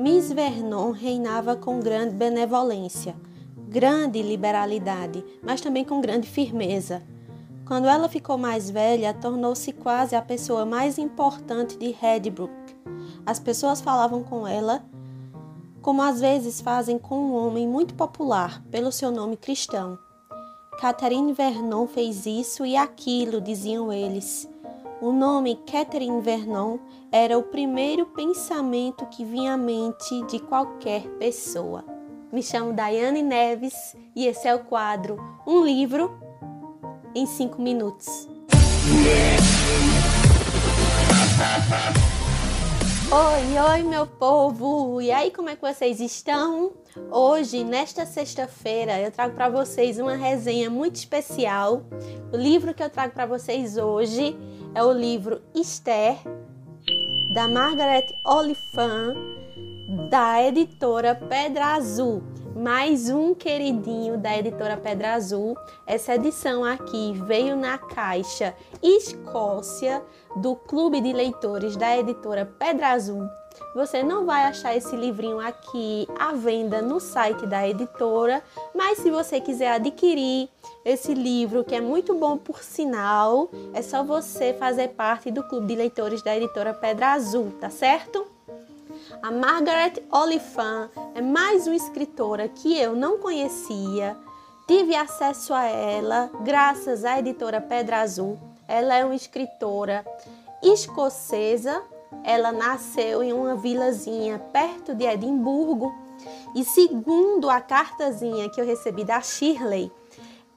Miss Vernon reinava com grande benevolência, grande liberalidade, mas também com grande firmeza. Quando ela ficou mais velha, tornou-se quase a pessoa mais importante de Redbrook. As pessoas falavam com ela como às vezes fazem com um homem muito popular pelo seu nome cristão. Catherine Vernon fez isso e aquilo, diziam eles. O nome Catherine Vernon era o primeiro pensamento que vinha à mente de qualquer pessoa. Me chamo Daiane Neves e esse é o quadro Um Livro em 5 Minutos. Oi, oi, meu povo! E aí, como é que vocês estão? Hoje, nesta sexta-feira, eu trago para vocês uma resenha muito especial. O livro que eu trago para vocês hoje é o livro Esther, da Margaret Oliphant, da editora Pedra Azul mais um queridinho da editora Pedra Azul. Essa edição aqui veio na caixa Escócia do Clube de Leitores da editora Pedra Azul. Você não vai achar esse livrinho aqui à venda no site da editora, mas se você quiser adquirir esse livro, que é muito bom por sinal, é só você fazer parte do Clube de Leitores da editora Pedra Azul, tá certo? A Margaret Oliphant é mais uma escritora que eu não conhecia. Tive acesso a ela graças à editora Pedra Azul. Ela é uma escritora escocesa. Ela nasceu em uma vilazinha perto de Edimburgo. E segundo a cartazinha que eu recebi da Shirley,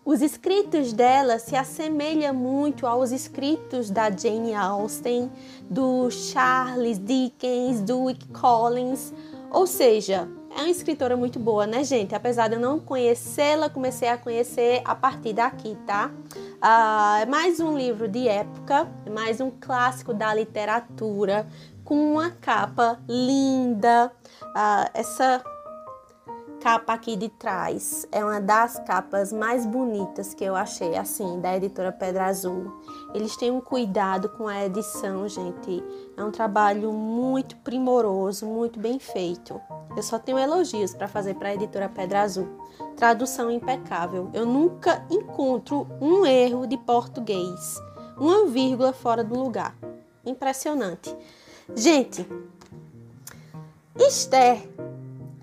os escritos dela se assemelham muito aos escritos da Jane Austen, do Charles Dickens, do Wick Collins, ou seja, é uma escritora muito boa, né, gente? Apesar de eu não conhecê-la, comecei a conhecer a partir daqui, tá? Ah, é mais um livro de época, é mais um clássico da literatura, com uma capa linda. Ah, essa capa aqui de trás é uma das capas mais bonitas que eu achei, assim, da editora Pedra Azul. Eles têm um cuidado com a edição, gente. É um trabalho muito primoroso, muito bem feito. Eu só tenho elogios para fazer para a editora Pedra Azul. Tradução impecável. Eu nunca encontro um erro de português, uma vírgula fora do lugar. Impressionante. Gente, Esther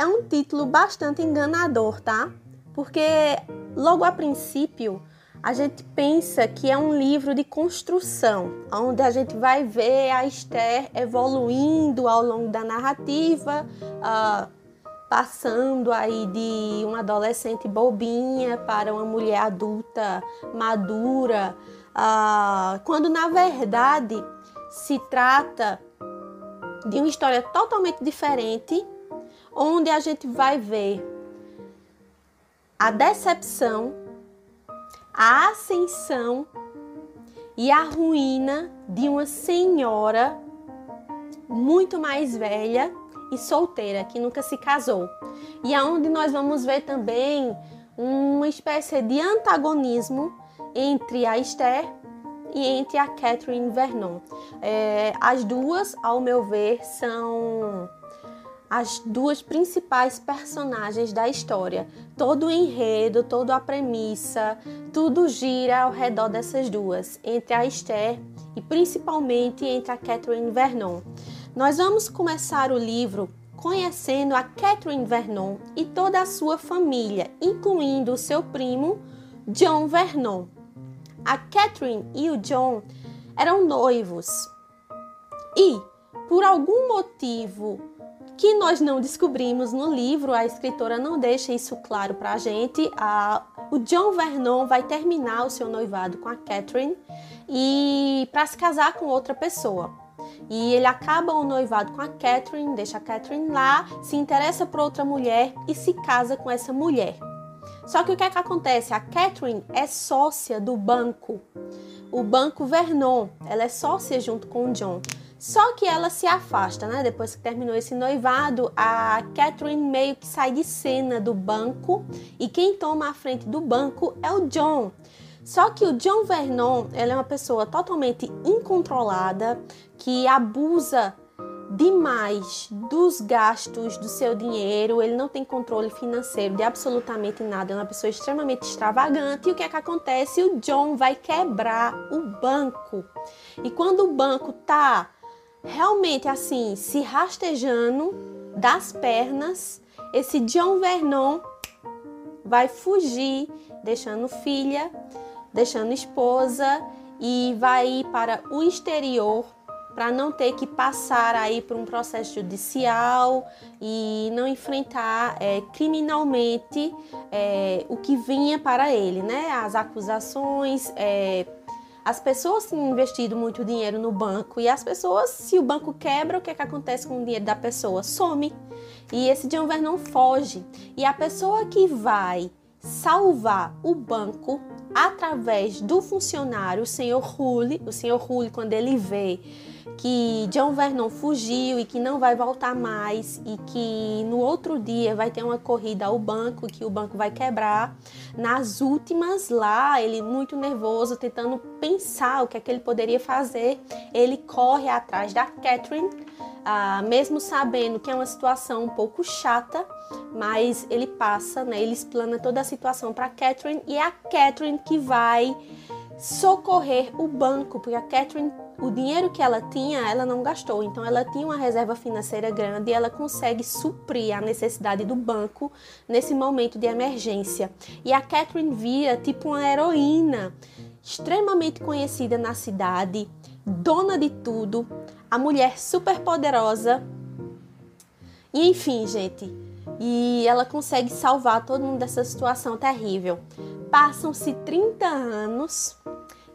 é um título bastante enganador, tá? Porque logo a princípio a gente pensa que é um livro de construção, onde a gente vai ver a Esther evoluindo ao longo da narrativa, uh, passando aí de uma adolescente bobinha para uma mulher adulta madura, uh, quando na verdade se trata de uma história totalmente diferente onde a gente vai ver a decepção, a ascensão e a ruína de uma senhora muito mais velha e solteira que nunca se casou. E aonde nós vamos ver também uma espécie de antagonismo entre a Esther e entre a Catherine Vernon. É, as duas, ao meu ver, são as duas principais personagens da história. Todo o enredo, toda a premissa, tudo gira ao redor dessas duas, entre a Esther e principalmente entre a Catherine Vernon. Nós vamos começar o livro conhecendo a Catherine Vernon e toda a sua família, incluindo o seu primo John Vernon. A Catherine e o John eram noivos e, por algum motivo que nós não descobrimos no livro, a escritora não deixa isso claro para a gente. o John Vernon vai terminar o seu noivado com a Catherine e para se casar com outra pessoa. E ele acaba o noivado com a Catherine, deixa a Catherine lá, se interessa por outra mulher e se casa com essa mulher. Só que o que é que acontece? A Catherine é sócia do banco, o Banco Vernon. Ela é sócia junto com o John. Só que ela se afasta, né? Depois que terminou esse noivado, a Catherine meio que sai de cena do banco e quem toma a frente do banco é o John. Só que o John Vernon, ele é uma pessoa totalmente incontrolada, que abusa demais dos gastos do seu dinheiro, ele não tem controle financeiro de absolutamente nada, é uma pessoa extremamente extravagante. E o que é que acontece? O John vai quebrar o banco. E quando o banco tá realmente assim, se rastejando das pernas, esse John Vernon vai fugir, deixando filha, deixando esposa e vai ir para o exterior para não ter que passar aí por um processo judicial e não enfrentar é, criminalmente é, o que vinha para ele, né? As acusações, é, as pessoas têm investido muito dinheiro no banco e as pessoas, se o banco quebra, o que, é que acontece com o dinheiro da pessoa? Some. E esse John Vernon foge. E a pessoa que vai salvar o banco através do funcionário, o senhor Hulle, o senhor Hulle, quando ele vê que John Vernon fugiu e que não vai voltar mais e que no outro dia vai ter uma corrida ao banco, que o banco vai quebrar. Nas últimas lá, ele muito nervoso, tentando pensar o que é que ele poderia fazer, ele corre atrás da Catherine, ah, mesmo sabendo que é uma situação um pouco chata, mas ele passa, né, ele explana toda a situação para Catherine e é a Catherine que vai socorrer o banco, porque a Catherine, o dinheiro que ela tinha, ela não gastou. Então ela tinha uma reserva financeira grande e ela consegue suprir a necessidade do banco nesse momento de emergência. E a Catherine vira tipo uma heroína, extremamente conhecida na cidade, dona de tudo, a mulher super poderosa. E enfim, gente, e ela consegue salvar todo mundo dessa situação terrível. Passam-se 30 anos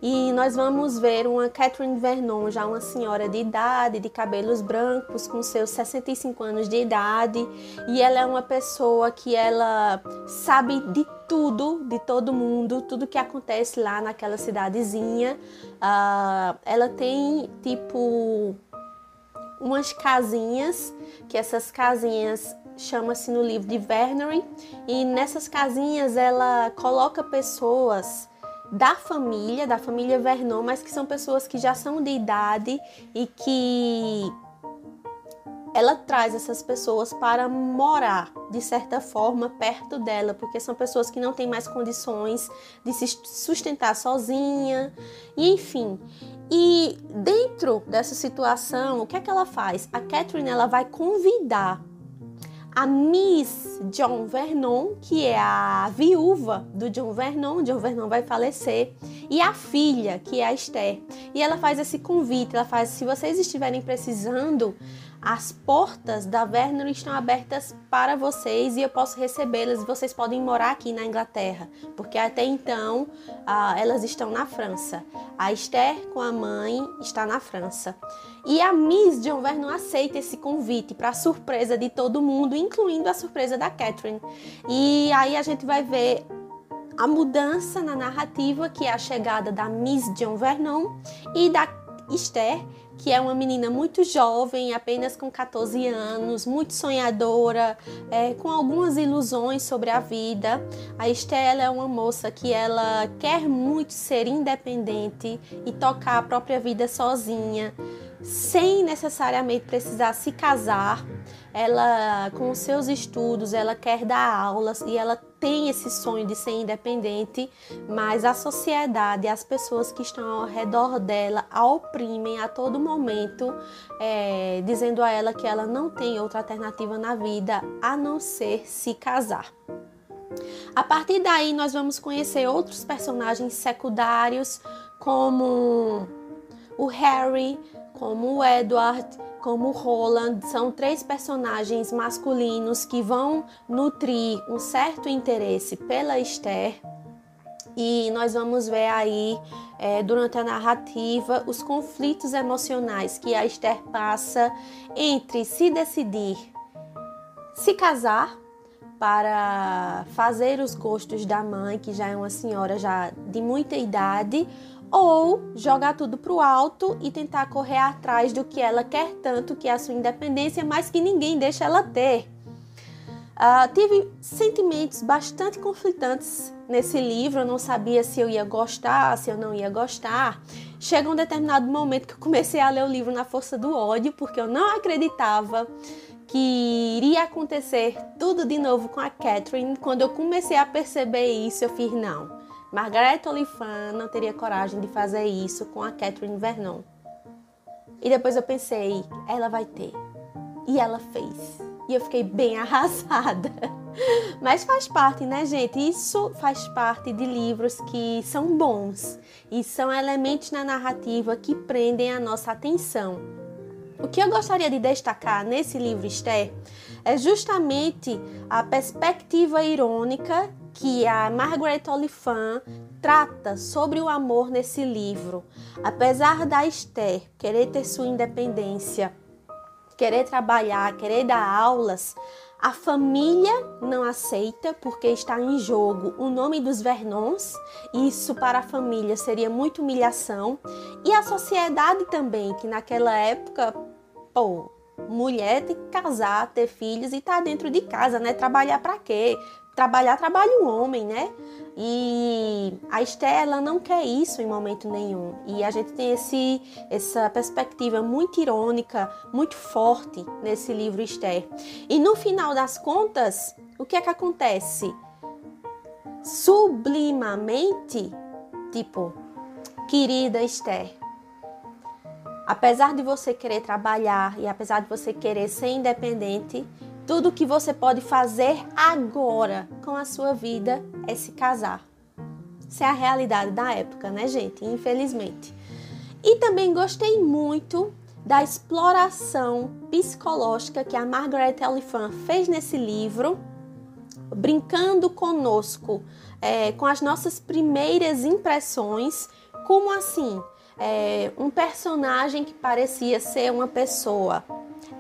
e nós vamos ver uma Catherine Vernon, já uma senhora de idade, de cabelos brancos, com seus 65 anos de idade, e ela é uma pessoa que ela sabe de tudo, de todo mundo, tudo que acontece lá naquela cidadezinha. Uh, ela tem tipo umas casinhas, que essas casinhas chama-se no livro de Vernery, e nessas casinhas ela coloca pessoas da família, da família Vernon, mas que são pessoas que já são de idade e que ela traz essas pessoas para morar de certa forma perto dela, porque são pessoas que não têm mais condições de se sustentar sozinha, e enfim. E dentro dessa situação, o que é que ela faz? A Catherine ela vai convidar a Miss John Vernon, que é a viúva do John Vernon, John Vernon vai falecer, e a filha, que é a Esther. E ela faz esse convite, ela faz, se vocês estiverem precisando as portas da Werner estão abertas para vocês e eu posso recebê-las. Vocês podem morar aqui na Inglaterra, porque até então ah, elas estão na França. A Esther com a mãe está na França. E a Miss John Vernon aceita esse convite para surpresa de todo mundo, incluindo a surpresa da Catherine. E aí a gente vai ver a mudança na narrativa, que é a chegada da Miss John Vernon e da Esther, que é uma menina muito jovem, apenas com 14 anos, muito sonhadora, é, com algumas ilusões sobre a vida. A Esther é uma moça que ela quer muito ser independente e tocar a própria vida sozinha, sem necessariamente precisar se casar ela com seus estudos, ela quer dar aulas e ela tem esse sonho de ser independente, mas a sociedade, as pessoas que estão ao redor dela a oprimem a todo momento, é, dizendo a ela que ela não tem outra alternativa na vida a não ser se casar. A partir daí, nós vamos conhecer outros personagens secundários, como o Harry, como o Edward, como Roland, são três personagens masculinos que vão nutrir um certo interesse pela Esther. E nós vamos ver aí, é, durante a narrativa, os conflitos emocionais que a Esther passa entre se decidir se casar para fazer os gostos da mãe, que já é uma senhora já de muita idade, ou jogar tudo para o alto e tentar correr atrás do que ela quer tanto, que é a sua independência, mas que ninguém deixa ela ter. Uh, tive sentimentos bastante conflitantes nesse livro, eu não sabia se eu ia gostar, se eu não ia gostar. chega um determinado momento que eu comecei a ler o livro na força do ódio, porque eu não acreditava que iria acontecer tudo de novo com a Catherine. Quando eu comecei a perceber isso, eu fiz não. Margaret Oliphant não teria coragem de fazer isso com a Catherine Vernon. E depois eu pensei, ela vai ter. E ela fez. E eu fiquei bem arrasada. Mas faz parte, né, gente? Isso faz parte de livros que são bons e são elementos na narrativa que prendem a nossa atenção. O que eu gostaria de destacar nesse livro Esther é justamente a perspectiva irônica que a Margaret Oliphant trata sobre o amor nesse livro. Apesar da Esther querer ter sua independência, querer trabalhar, querer dar aulas, a família não aceita porque está em jogo o nome dos Vernons. Isso para a família seria muita humilhação. E a sociedade também, que naquela época, pô, mulher tem que casar, ter filhos e tá dentro de casa, né? Trabalhar para quê? Trabalhar trabalha o homem, né? E a Estela não quer isso em momento nenhum. E a gente tem esse, essa perspectiva muito irônica, muito forte nesse livro Esther. E no final das contas, o que é que acontece? Sublimamente, tipo, querida Esther, apesar de você querer trabalhar e apesar de você querer ser independente, tudo que você pode fazer agora com a sua vida é se casar. Isso é a realidade da época, né, gente? Infelizmente. E também gostei muito da exploração psicológica que a Margaret Oliphant fez nesse livro, brincando conosco é, com as nossas primeiras impressões, como assim? É, um personagem que parecia ser uma pessoa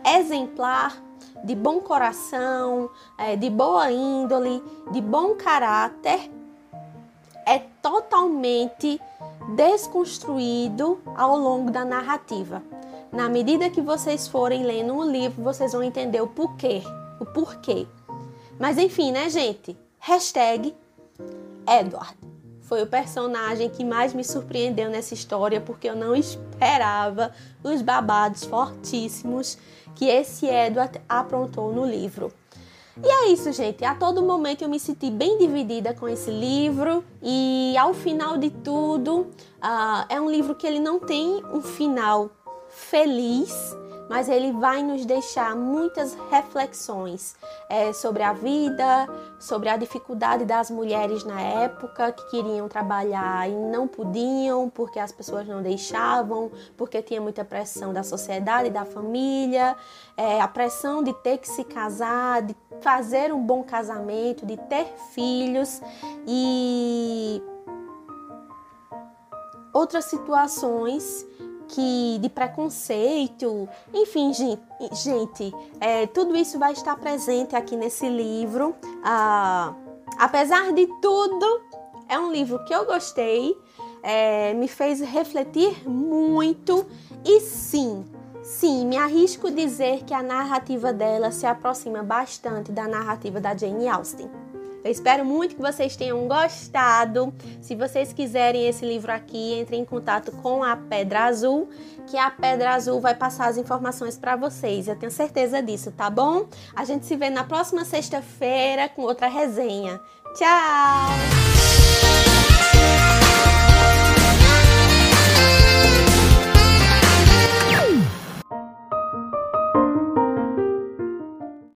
exemplar, de bom coração, é, de boa índole, de bom caráter, é totalmente desconstruído ao longo da narrativa. Na medida que vocês forem lendo o livro, vocês vão entender o porquê, o porquê. Mas enfim, né, gente? Hashtag Edward. Foi o personagem que mais me surpreendeu nessa história, porque eu não esperava os babados fortíssimos que esse Edward aprontou no livro. E é isso, gente. A todo momento eu me senti bem dividida com esse livro e ao final de tudo, uh, é um livro que ele não tem um final feliz, mas ele vai nos deixar muitas reflexões é, sobre a vida, sobre a dificuldade das mulheres na época que queriam trabalhar e não podiam porque as pessoas não deixavam, porque tinha muita pressão da sociedade, da família, é, a pressão de ter que se casar, de fazer um bom casamento, de ter filhos e outras situações que de preconceito, enfim, gente, gente é, tudo isso vai estar presente aqui nesse livro. Ah, apesar de tudo, é um livro que eu gostei, é, me fez refletir muito e sim, sim, me arrisco dizer que a narrativa dela se aproxima bastante da narrativa da Jane Austen. Eu espero muito que vocês tenham gostado. Se vocês quiserem esse livro aqui, entre em contato com a Pedra Azul, que a Pedra Azul vai passar as informações para vocês. Eu tenho certeza disso, tá bom? A gente se vê na próxima sexta-feira com outra resenha. Tchau!